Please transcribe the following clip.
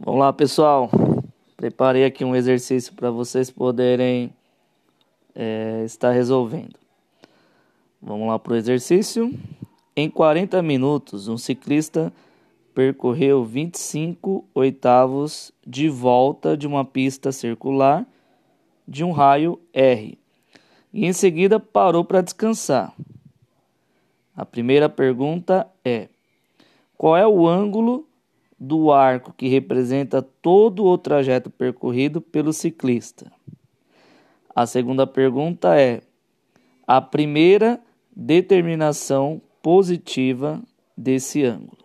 Vamos lá, pessoal. Preparei aqui um exercício para vocês poderem é, estar resolvendo. Vamos lá para o exercício. Em 40 minutos, um ciclista percorreu 25 oitavos de volta de uma pista circular de um raio R e em seguida parou para descansar. A primeira pergunta é: qual é o ângulo do arco que representa todo o trajeto percorrido pelo ciclista? A segunda pergunta é: a primeira determinação positiva desse ângulo.